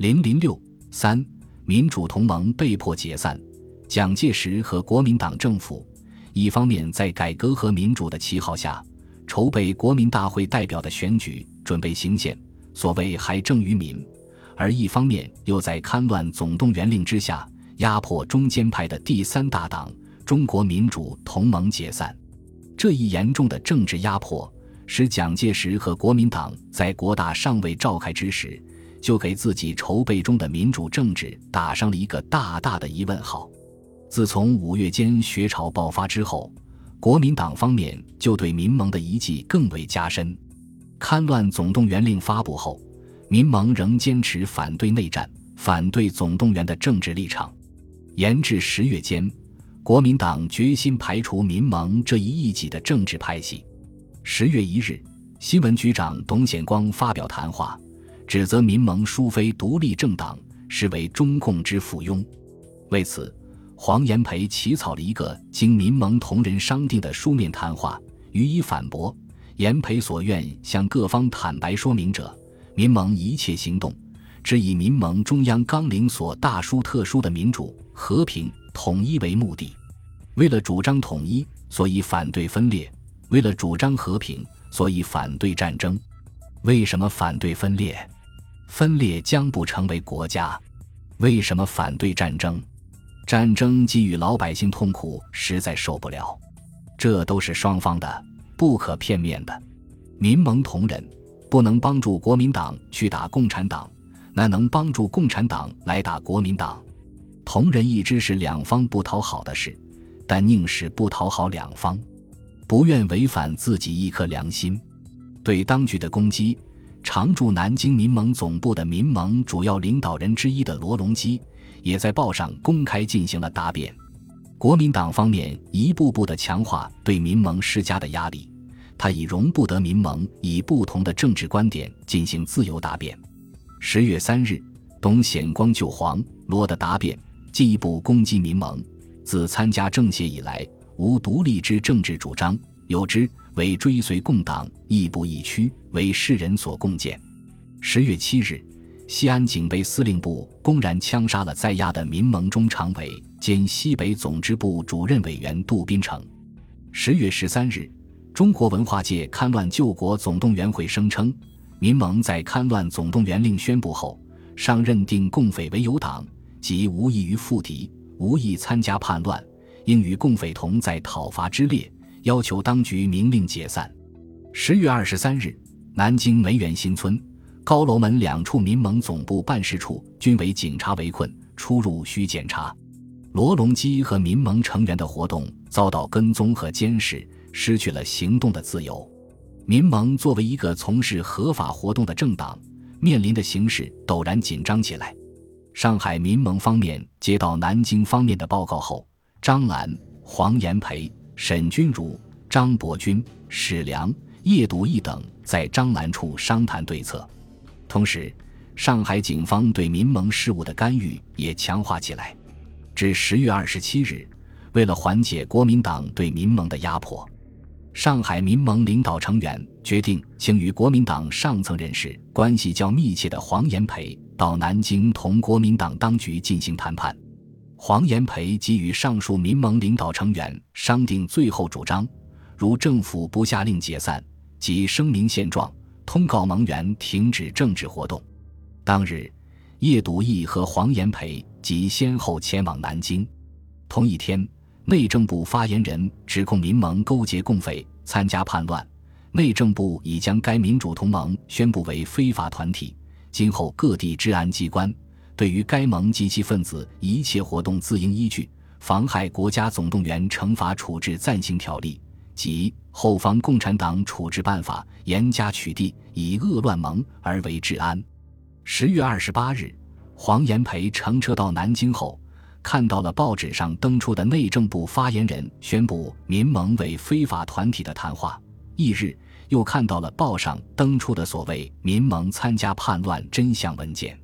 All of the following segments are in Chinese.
零零六三，民主同盟被迫解散。蒋介石和国民党政府一方面在改革和民主的旗号下，筹备国民大会代表的选举，准备行宪，所谓还政于民；而一方面又在戡乱总动员令之下，压迫中间派的第三大党中国民主同盟解散。这一严重的政治压迫，使蒋介石和国民党在国大尚未召开之时，就给自己筹备中的民主政治打上了一个大大的疑问号。自从五月间学潮爆发之后，国民党方面就对民盟的遗迹更为加深。戡乱总动员令发布后，民盟仍坚持反对内战、反对总动员的政治立场。延至十月间，国民党决心排除民盟这一异己的政治派系。十月一日，新闻局长董显光发表谈话，指责民盟殊非独立政党，实为中共之附庸。为此。黄炎培起草了一个经民盟同仁商定的书面谈话，予以反驳。炎培所愿向各方坦白说明者，民盟一切行动，只以民盟中央纲领所大书特书的民主、和平、统一为目的。为了主张统一，所以反对分裂；为了主张和平，所以反对战争。为什么反对分裂？分裂将不成为国家。为什么反对战争？战争给予老百姓痛苦，实在受不了。这都是双方的，不可片面的。民盟同仁不能帮助国民党去打共产党，那能帮助共产党来打国民党。同仁一知是两方不讨好的事，但宁使不讨好两方，不愿违反自己一颗良心。对当局的攻击，常驻南京民盟总部的民盟主要领导人之一的罗隆基。也在报上公开进行了答辩，国民党方面一步步的强化对民盟施加的压力，他已容不得民盟以不同的政治观点进行自由答辩。十月三日，董显光就黄罗的答辩进一步攻击民盟，自参加政协以来无独立之政治主张，有之为追随共党，亦步亦趋，为世人所共见。十月七日。西安警备司令部公然枪杀了在押的民盟中常委兼西北总支部主任委员杜宾成。十月十三日，中国文化界戡乱救国总动员会声称，民盟在戡乱总动员令宣布后，尚认定共匪为友党，即无异于复敌，无意参加叛乱，应与共匪同在讨伐之列，要求当局明令解散。十月二十三日，南京梅园新村。高楼门两处民盟总部办事处均为警察围困，出入需检查。罗隆基和民盟成员的活动遭到跟踪和监视，失去了行动的自由。民盟作为一个从事合法活动的政党，面临的形势陡然紧张起来。上海民盟方面接到南京方面的报告后，张澜、黄炎培、沈钧儒、张伯钧、史良、叶笃义等在张澜处商谈对策。同时，上海警方对民盟事务的干预也强化起来。至十月二十七日，为了缓解国民党对民盟的压迫，上海民盟领导成员决定请与国民党上层人士关系较密切的黄炎培到南京同国民党当局进行谈判。黄炎培给予上述民盟领导成员商定最后主张：如政府不下令解散，即声明现状。通告盟员停止政治活动。当日，叶笃义和黄炎培即先后前往南京。同一天，内政部发言人指控民盟勾结共匪，参加叛乱。内政部已将该民主同盟宣布为非法团体。今后各地治安机关对于该盟及其分子一切活动，自应依据《妨害国家总动员惩罚处置暂行条例》。及后方共产党处置办法严加取缔，以恶乱盟而为治安。十月二十八日，黄炎培乘车到南京后，看到了报纸上登出的内政部发言人宣布民盟为非法团体的谈话。翌日，又看到了报上登出的所谓民盟参加叛乱真相文件。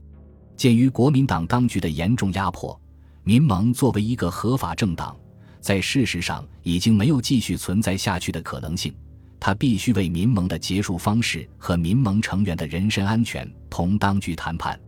鉴于国民党当局的严重压迫，民盟作为一个合法政党。在事实上已经没有继续存在下去的可能性，他必须为民盟的结束方式和民盟成员的人身安全同当局谈判。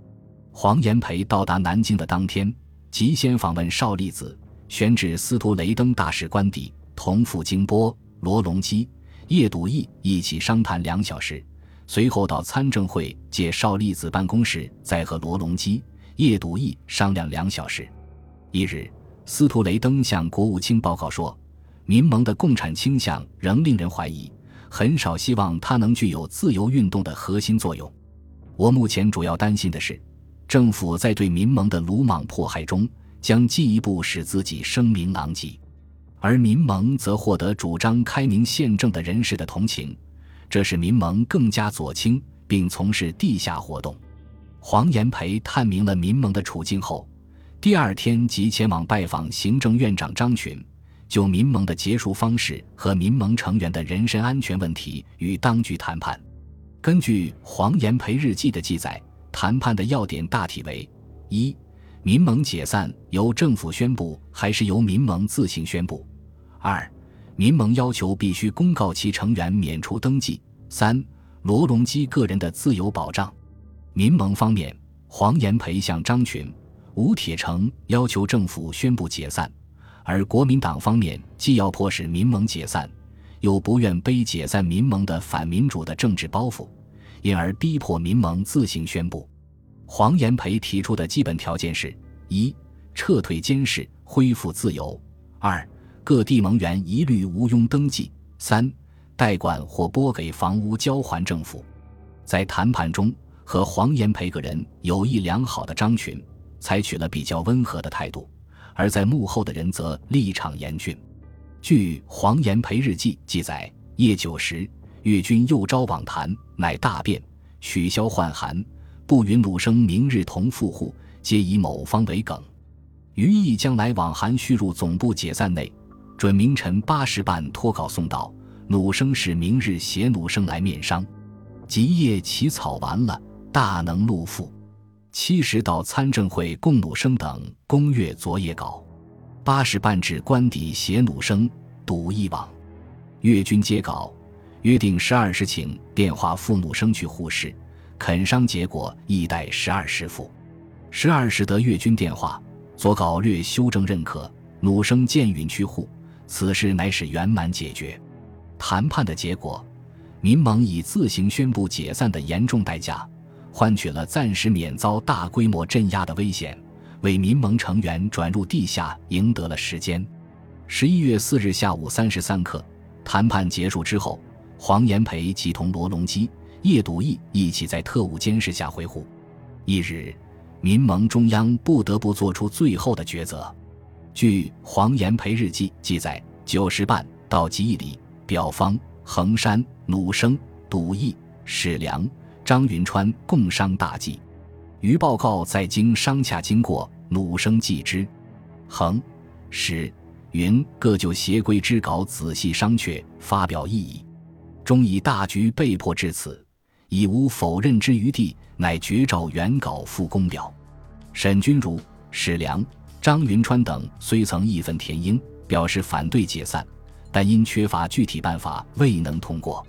黄炎培到达南京的当天，即先访问邵力子，选旨司徒雷登大使官邸，同赴京波。罗隆基、叶笃义一起商谈两小时，随后到参政会借少利子办公室，再和罗隆基、叶笃义商量两小时。一日，司徒雷登向国务卿报告说，民盟的共产倾向仍令人怀疑，很少希望它能具有自由运动的核心作用。我目前主要担心的是。政府在对民盟的鲁莽迫害中，将进一步使自己声名狼藉，而民盟则获得主张开明宪政的人士的同情，这使民盟更加左倾，并从事地下活动。黄炎培探明了民盟的处境后，第二天即前往拜访行政院长张群，就民盟的结束方式和民盟成员的人身安全问题与当局谈判。根据黄炎培日记的记载。谈判的要点大体为：一、民盟解散由政府宣布还是由民盟自行宣布；二、民盟要求必须公告其成员免除登记；三、罗隆基个人的自由保障。民盟方面，黄炎培向张群、吴铁城要求政府宣布解散，而国民党方面既要迫使民盟解散，又不愿背解散民盟的反民主的政治包袱。因而逼迫民盟自行宣布。黄炎培提出的基本条件是：一、撤退监视，恢复自由；二、各地盟员一律无庸登记；三、代管或拨给房屋交还政府。在谈判中，和黄炎培个人友谊良好的张群采取了比较温和的态度，而在幕后的人则立场严峻。据黄炎培日记记载，夜九时。越军又招往谈，乃大变，取消换函，不允鲁生明日同赴沪，皆以某方为梗。余意将来往函续入总部解散内，准明晨八时半托稿送到。鲁生是明日携鲁生来面商。即夜起草完了，大能录赋。七时到参政会供鲁生等公阅昨夜稿。八时半至官邸携鲁生，赌一往。越军接稿。约定十二时请电话赴怒生去护士，肯商结果亦待十二时复。十二时得越军电话，左稿略修正认可，弩生见允去护，此事乃是圆满解决。谈判的结果，民盟以自行宣布解散的严重代价，换取了暂时免遭大规模镇压的危险，为民盟成员转入地下赢得了时间。十一月四日下午三时三刻，谈判结束之后。黄炎培即同罗隆基、叶笃义一起在特务监视下回沪。一日，民盟中央不得不做出最后的抉择。据黄炎培日记记载，九时半到吉义里、表方、衡山、鲁生、笃义、史良、张云川共商大计。余报告在京商洽经过，鲁生记之。衡、史、云各就协规之稿仔细商榷，发表异议。终以大局被迫至此，已无否认之余地，乃绝照原稿复公表。沈钧儒、史良、张云川等虽曾义愤填膺，表示反对解散，但因缺乏具体办法，未能通过。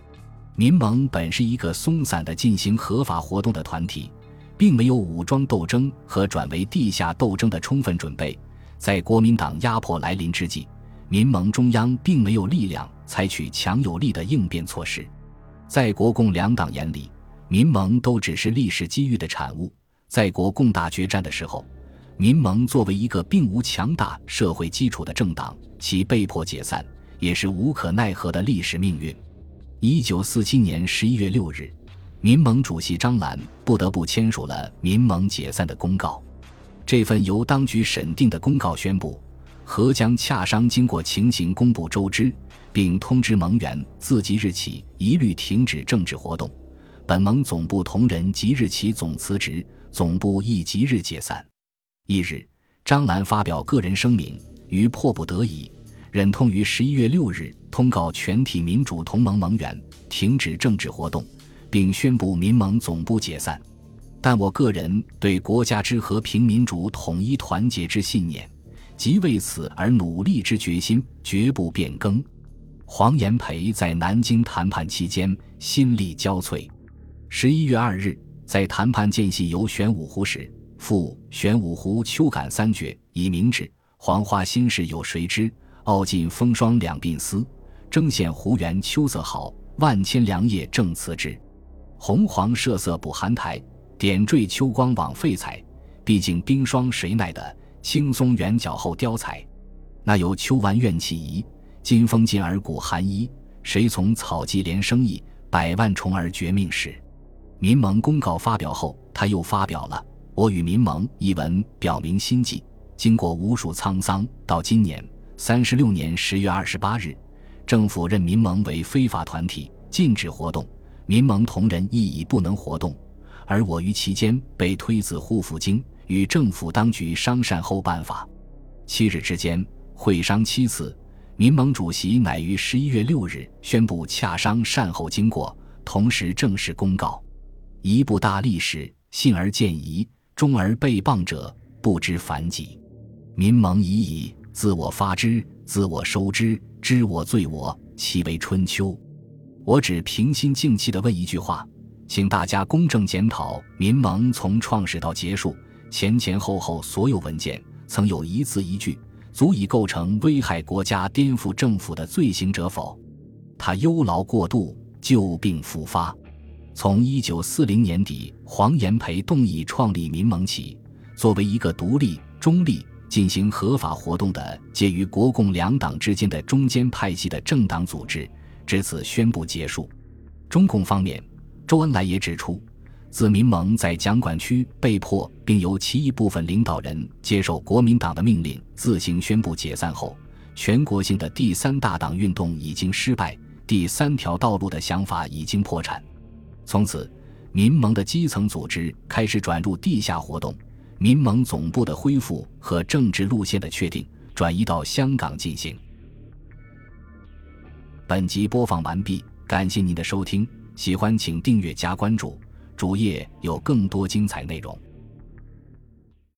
民盟本是一个松散的进行合法活动的团体，并没有武装斗争和转为地下斗争的充分准备。在国民党压迫来临之际，民盟中央并没有力量采取强有力的应变措施，在国共两党眼里，民盟都只是历史机遇的产物。在国共大决战的时候，民盟作为一个并无强大社会基础的政党，其被迫解散也是无可奈何的历史命运。一九四七年十一月六日，民盟主席张澜不得不签署了民盟解散的公告。这份由当局审定的公告宣布。合将洽商经过情形公布周知，并通知盟员自即日起一律停止政治活动。本盟总部同仁即日起总辞职，总部亦即日解散。一日，张澜发表个人声明，于迫不得已，忍痛于十一月六日通告全体民主同盟盟员停止政治活动，并宣布民盟总部解散。但我个人对国家之和平、民主、统一、团结之信念。即为此而努力之决心绝不变更。黄炎培在南京谈判期间心力交瘁。十一月二日，在谈判间隙游玄武湖时，赋玄武湖秋感三绝，以明志。黄花心事有谁知？傲尽风霜两鬓丝。争羡湖园秋色好，万千良夜正辞之。红黄设色补寒台，点缀秋光枉费彩。毕竟冰霜谁耐得？青松圆角后雕彩。那有秋完怨气移，金风尽而骨寒衣。谁从草际连生意？百万虫儿绝命时。民盟公告发表后，他又发表了《我与民盟》一文，表明心迹。经过无数沧桑，到今年三十六年十月二十八日，政府任民盟为非法团体，禁止活动。民盟同仁亦已不能活动，而我于其间被推自护府京，与政府当局商善后办法。七日之间，会商七次，民盟主席乃于十一月六日宣布洽商善后经过，同时正式公告。一部大历史，信而见疑，忠而被谤者，不知凡几。民盟已矣，自我发之，自我收之，知我罪我，其为春秋。我只平心静气地问一句话，请大家公正检讨民盟从创始到结束，前前后后所有文件，曾有一字一句足以构成危害国家、颠覆政府的罪行者否？他忧劳过度，旧病复发。从一九四零年底黄炎培动议创立民盟起，作为一个独立、中立。进行合法活动的介于国共两党之间的中间派系的政党组织，至此宣布结束。中共方面，周恩来也指出，自民盟在蒋管区被迫并由其一部分领导人接受国民党的命令自行宣布解散后，全国性的第三大党运动已经失败，第三条道路的想法已经破产。从此，民盟的基层组织开始转入地下活动。民盟总部的恢复和政治路线的确定，转移到香港进行。本集播放完毕，感谢您的收听，喜欢请订阅加关注，主页有更多精彩内容。